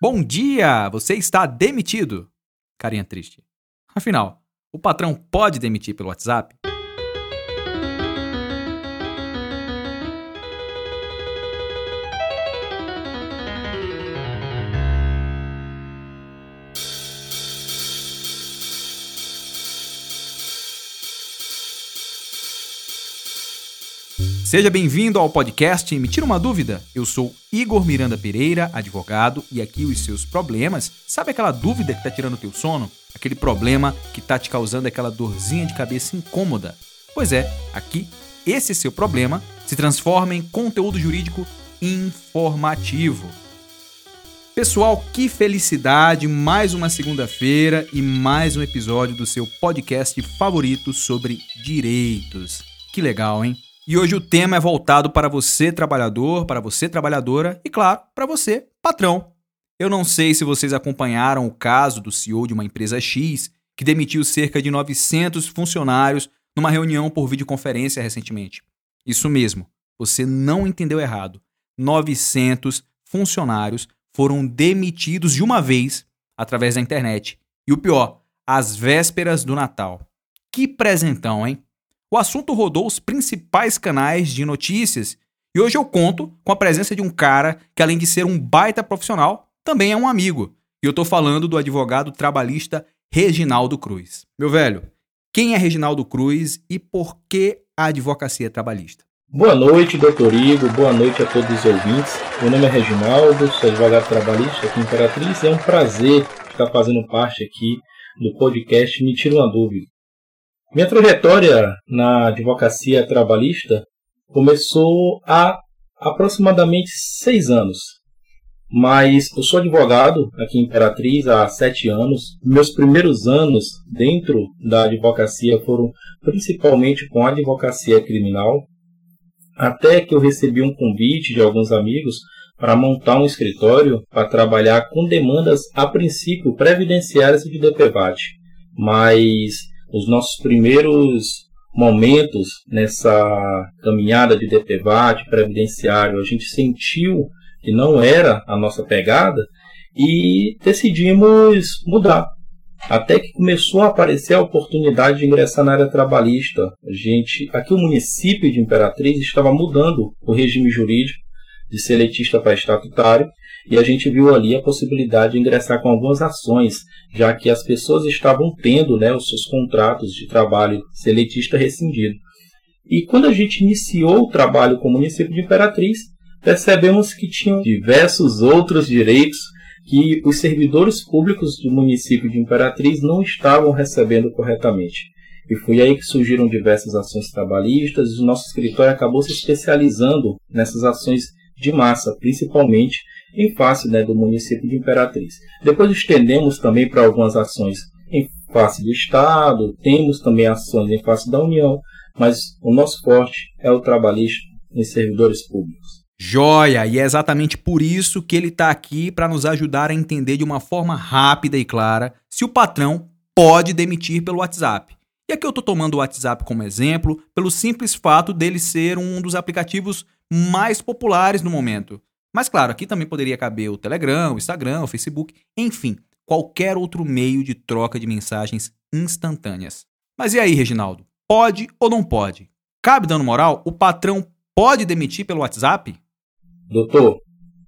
Bom dia! Você está demitido. Carinha triste. Afinal, o patrão pode demitir pelo WhatsApp? Seja bem-vindo ao podcast Me Tira uma Dúvida. Eu sou Igor Miranda Pereira, advogado, e aqui os seus problemas. Sabe aquela dúvida que está tirando o teu sono? Aquele problema que está te causando aquela dorzinha de cabeça incômoda? Pois é, aqui esse seu problema se transforma em conteúdo jurídico informativo. Pessoal, que felicidade! Mais uma segunda-feira e mais um episódio do seu podcast favorito sobre direitos. Que legal, hein? E hoje o tema é voltado para você, trabalhador, para você, trabalhadora e, claro, para você, patrão. Eu não sei se vocês acompanharam o caso do CEO de uma empresa X que demitiu cerca de 900 funcionários numa reunião por videoconferência recentemente. Isso mesmo, você não entendeu errado. 900 funcionários foram demitidos de uma vez através da internet. E o pior, às vésperas do Natal. Que presentão, hein? O assunto rodou os principais canais de notícias e hoje eu conto com a presença de um cara que, além de ser um baita profissional, também é um amigo. E eu tô falando do advogado trabalhista Reginaldo Cruz. Meu velho, quem é Reginaldo Cruz e por que a advocacia trabalhista? Boa noite, doutor Igor. Boa noite a todos os ouvintes. Meu nome é Reginaldo, sou advogado trabalhista aqui em Imperatriz. É um prazer estar fazendo parte aqui do podcast Me Tira uma Dúvida. Minha trajetória na advocacia trabalhista começou há aproximadamente seis anos. Mas eu sou advogado aqui em Imperatriz há sete anos. Meus primeiros anos dentro da advocacia foram principalmente com a advocacia criminal, até que eu recebi um convite de alguns amigos para montar um escritório para trabalhar com demandas a princípio previdenciárias de DPVAT. Mas os nossos primeiros momentos nessa caminhada de DPVAT, previdenciário, a gente sentiu que não era a nossa pegada e decidimos mudar. Até que começou a aparecer a oportunidade de ingressar na área trabalhista. A gente, aqui o município de Imperatriz estava mudando o regime jurídico de seletista para estatutário e a gente viu ali a possibilidade de ingressar com algumas ações, já que as pessoas estavam tendo né, os seus contratos de trabalho seletista rescindido. E quando a gente iniciou o trabalho com o município de Imperatriz, percebemos que tinham diversos outros direitos que os servidores públicos do município de Imperatriz não estavam recebendo corretamente. E foi aí que surgiram diversas ações trabalhistas e o nosso escritório acabou se especializando nessas ações de massa, principalmente em face né, do município de Imperatriz. Depois estendemos também para algumas ações em face do Estado, temos também ações em face da União, mas o nosso forte é o trabalhista em servidores públicos. Joia! E é exatamente por isso que ele está aqui para nos ajudar a entender de uma forma rápida e clara se o patrão pode demitir pelo WhatsApp. E aqui eu estou tomando o WhatsApp como exemplo pelo simples fato dele ser um dos aplicativos mais populares no momento. Mas claro, aqui também poderia caber o Telegram, o Instagram, o Facebook, enfim, qualquer outro meio de troca de mensagens instantâneas. Mas e aí, Reginaldo? Pode ou não pode? Cabe dando moral? O patrão pode demitir pelo WhatsApp? Doutor,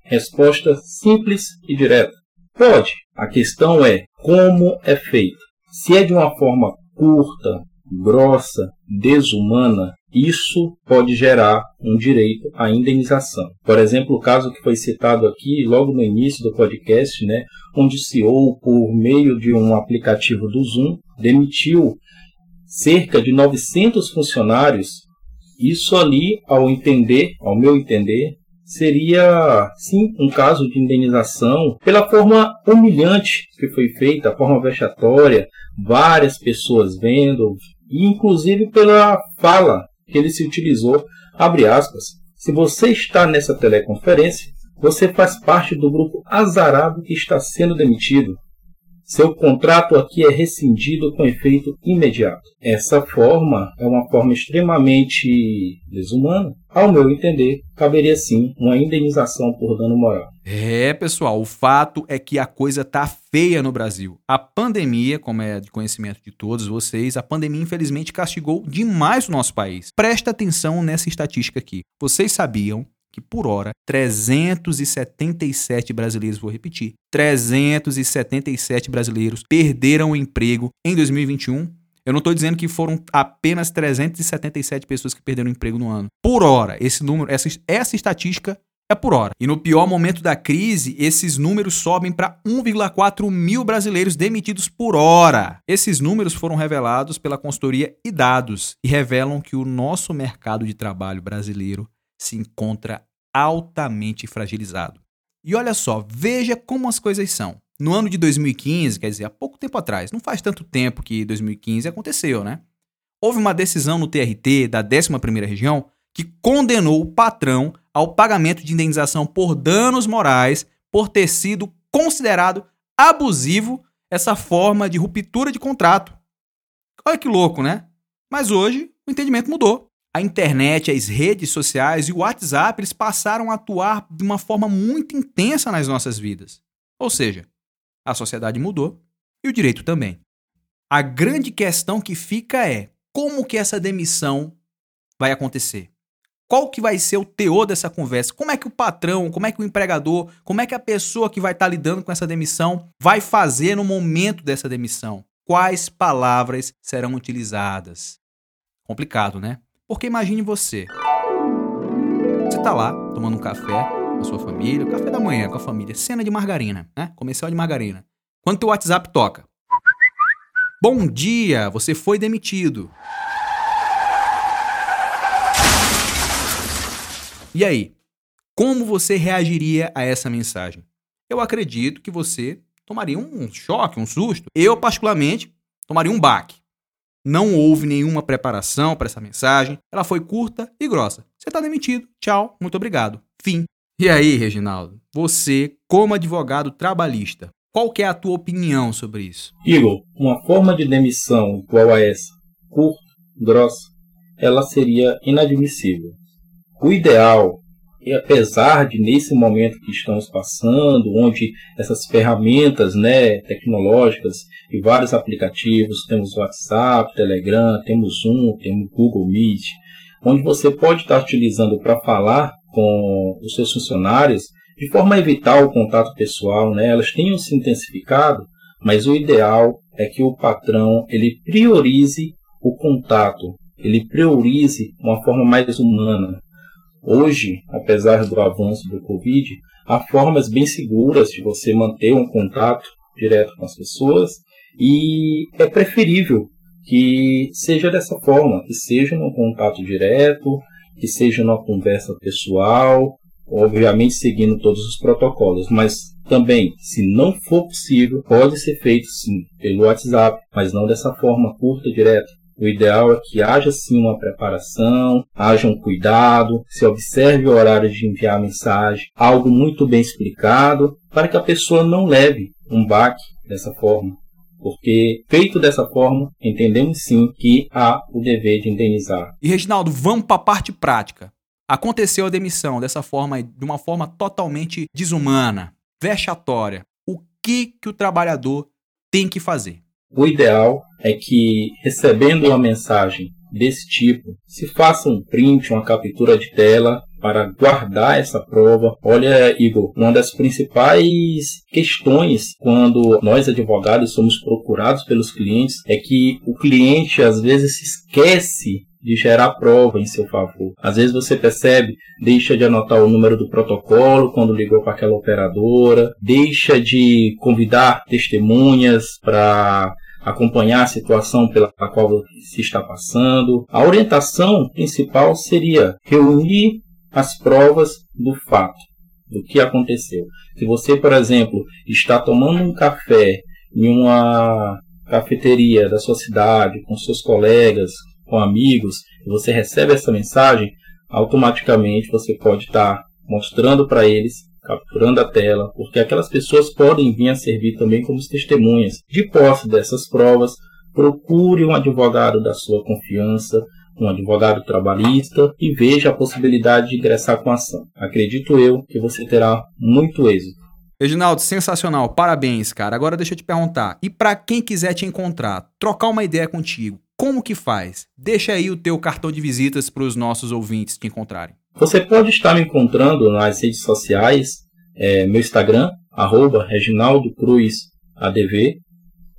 resposta simples e direta. Pode. A questão é como é feito. Se é de uma forma curta, grossa, desumana, isso pode gerar um direito à indenização. Por exemplo, o caso que foi citado aqui logo no início do podcast, né, onde o CEO, por meio de um aplicativo do Zoom, demitiu cerca de 900 funcionários. Isso ali, ao entender, ao meu entender, seria sim um caso de indenização pela forma humilhante que foi feita, a forma vexatória, várias pessoas vendo, e inclusive pela fala que ele se utilizou, abre aspas, se você está nessa teleconferência, você faz parte do grupo azarado que está sendo demitido. Seu contrato aqui é rescindido com efeito imediato. Essa forma é uma forma extremamente desumana. Ao meu entender, caberia sim uma indenização por dano moral. É, pessoal, o fato é que a coisa tá feia no Brasil. A pandemia, como é de conhecimento de todos vocês, a pandemia infelizmente castigou demais o nosso país. Presta atenção nessa estatística aqui. Vocês sabiam que por hora 377 brasileiros, vou repetir, 377 brasileiros perderam o emprego em 2021. Eu não estou dizendo que foram apenas 377 pessoas que perderam o emprego no ano. Por hora, esse número, essa, essa estatística é por hora. E no pior momento da crise, esses números sobem para 1,4 mil brasileiros demitidos por hora. Esses números foram revelados pela consultoria e dados e revelam que o nosso mercado de trabalho brasileiro se encontra altamente fragilizado. E olha só, veja como as coisas são. No ano de 2015, quer dizer, há pouco tempo atrás, não faz tanto tempo que 2015 aconteceu, né? Houve uma decisão no TRT da 11ª região que condenou o patrão ao pagamento de indenização por danos morais por ter sido considerado abusivo essa forma de ruptura de contrato. Olha que louco, né? Mas hoje o entendimento mudou a internet, as redes sociais e o WhatsApp eles passaram a atuar de uma forma muito intensa nas nossas vidas. Ou seja, a sociedade mudou e o direito também. A grande questão que fica é como que essa demissão vai acontecer? Qual que vai ser o teor dessa conversa? Como é que o patrão, como é que o empregador, como é que a pessoa que vai estar lidando com essa demissão vai fazer no momento dessa demissão? Quais palavras serão utilizadas? Complicado, né? Porque imagine você. Você tá lá tomando um café com a sua família, café da manhã com a família, cena de margarina, né? Comercial de margarina. Quando teu WhatsApp toca. Bom dia, você foi demitido. E aí? Como você reagiria a essa mensagem? Eu acredito que você tomaria um choque, um susto. Eu, particularmente, tomaria um baque. Não houve nenhuma preparação para essa mensagem. Ela foi curta e grossa. Você está demitido. Tchau, muito obrigado. Fim. E aí, Reginaldo? Você, como advogado trabalhista, qual é a tua opinião sobre isso? Igor, uma forma de demissão igual a essa, curta, grossa, ela seria inadmissível. O ideal e apesar de nesse momento que estamos passando, onde essas ferramentas né, tecnológicas e vários aplicativos, temos WhatsApp, Telegram, temos Zoom, temos Google Meet, onde você pode estar utilizando para falar com os seus funcionários de forma a evitar o contato pessoal, né? Elas tenham se intensificado, mas o ideal é que o patrão ele priorize o contato, ele priorize uma forma mais humana, Hoje, apesar do avanço do Covid, há formas bem seguras de você manter um contato direto com as pessoas e é preferível que seja dessa forma, que seja num contato direto, que seja numa conversa pessoal, obviamente seguindo todos os protocolos, mas também, se não for possível, pode ser feito sim pelo WhatsApp, mas não dessa forma curta, direta. O ideal é que haja sim uma preparação, haja um cuidado, se observe o horário de enviar a mensagem, algo muito bem explicado, para que a pessoa não leve um baque dessa forma. Porque, feito dessa forma, entendemos sim que há o dever de indenizar. E Reginaldo, vamos para a parte prática. Aconteceu a demissão dessa forma, de uma forma totalmente desumana, vexatória. O que, que o trabalhador tem que fazer? O ideal é que, recebendo uma mensagem desse tipo, se faça um print, uma captura de tela para guardar essa prova. Olha, Igor, uma das principais questões quando nós advogados somos procurados pelos clientes é que o cliente às vezes se esquece de gerar prova em seu favor. Às vezes você percebe, deixa de anotar o número do protocolo quando ligou para aquela operadora, deixa de convidar testemunhas para acompanhar a situação pela qual se está passando. A orientação principal seria reunir as provas do fato, do que aconteceu. Se você, por exemplo, está tomando um café em uma cafeteria da sua cidade, com seus colegas, com amigos, e você recebe essa mensagem, automaticamente você pode estar mostrando para eles capturando a tela, porque aquelas pessoas podem vir a servir também como testemunhas. De posse dessas provas, procure um advogado da sua confiança, um advogado trabalhista e veja a possibilidade de ingressar com ação. Acredito eu que você terá muito êxito. Reginaldo, sensacional, parabéns, cara. Agora deixa eu te perguntar, e para quem quiser te encontrar, trocar uma ideia contigo, como que faz? Deixa aí o teu cartão de visitas para os nossos ouvintes te encontrarem. Você pode estar me encontrando nas redes sociais, é, meu Instagram, arroba Reginaldo Cruz ADV,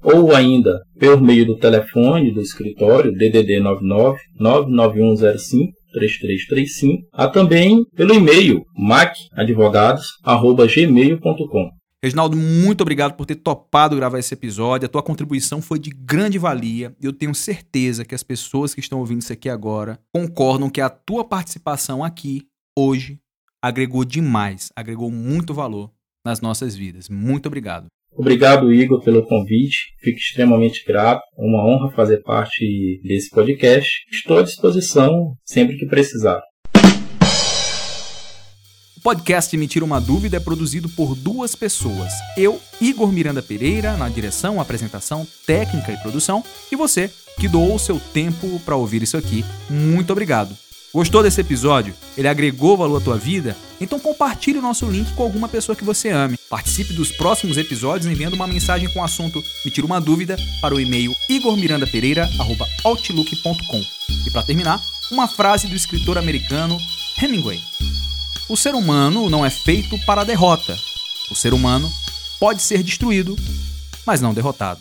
ou ainda por meio do telefone do escritório DDD 99 99105 3335, há também pelo e-mail macadvogados@gmail.com. Reginaldo, muito obrigado por ter topado gravar esse episódio. A tua contribuição foi de grande valia e eu tenho certeza que as pessoas que estão ouvindo isso aqui agora concordam que a tua participação aqui, hoje, agregou demais, agregou muito valor nas nossas vidas. Muito obrigado. Obrigado, Igor, pelo convite. Fico extremamente grato. É uma honra fazer parte desse podcast. Estou à disposição sempre que precisar. Podcast Me Tira Uma Dúvida é produzido por duas pessoas. Eu, Igor Miranda Pereira, na direção, apresentação, técnica e produção, e você, que doou o seu tempo para ouvir isso aqui. Muito obrigado. Gostou desse episódio? Ele agregou valor à tua vida? Então compartilhe o nosso link com alguma pessoa que você ame. Participe dos próximos episódios enviando uma mensagem com o assunto Me Tira Uma Dúvida para o e-mail igormirandapereira.outlook.com. E para terminar, uma frase do escritor americano Hemingway. O ser humano não é feito para a derrota. O ser humano pode ser destruído, mas não derrotado.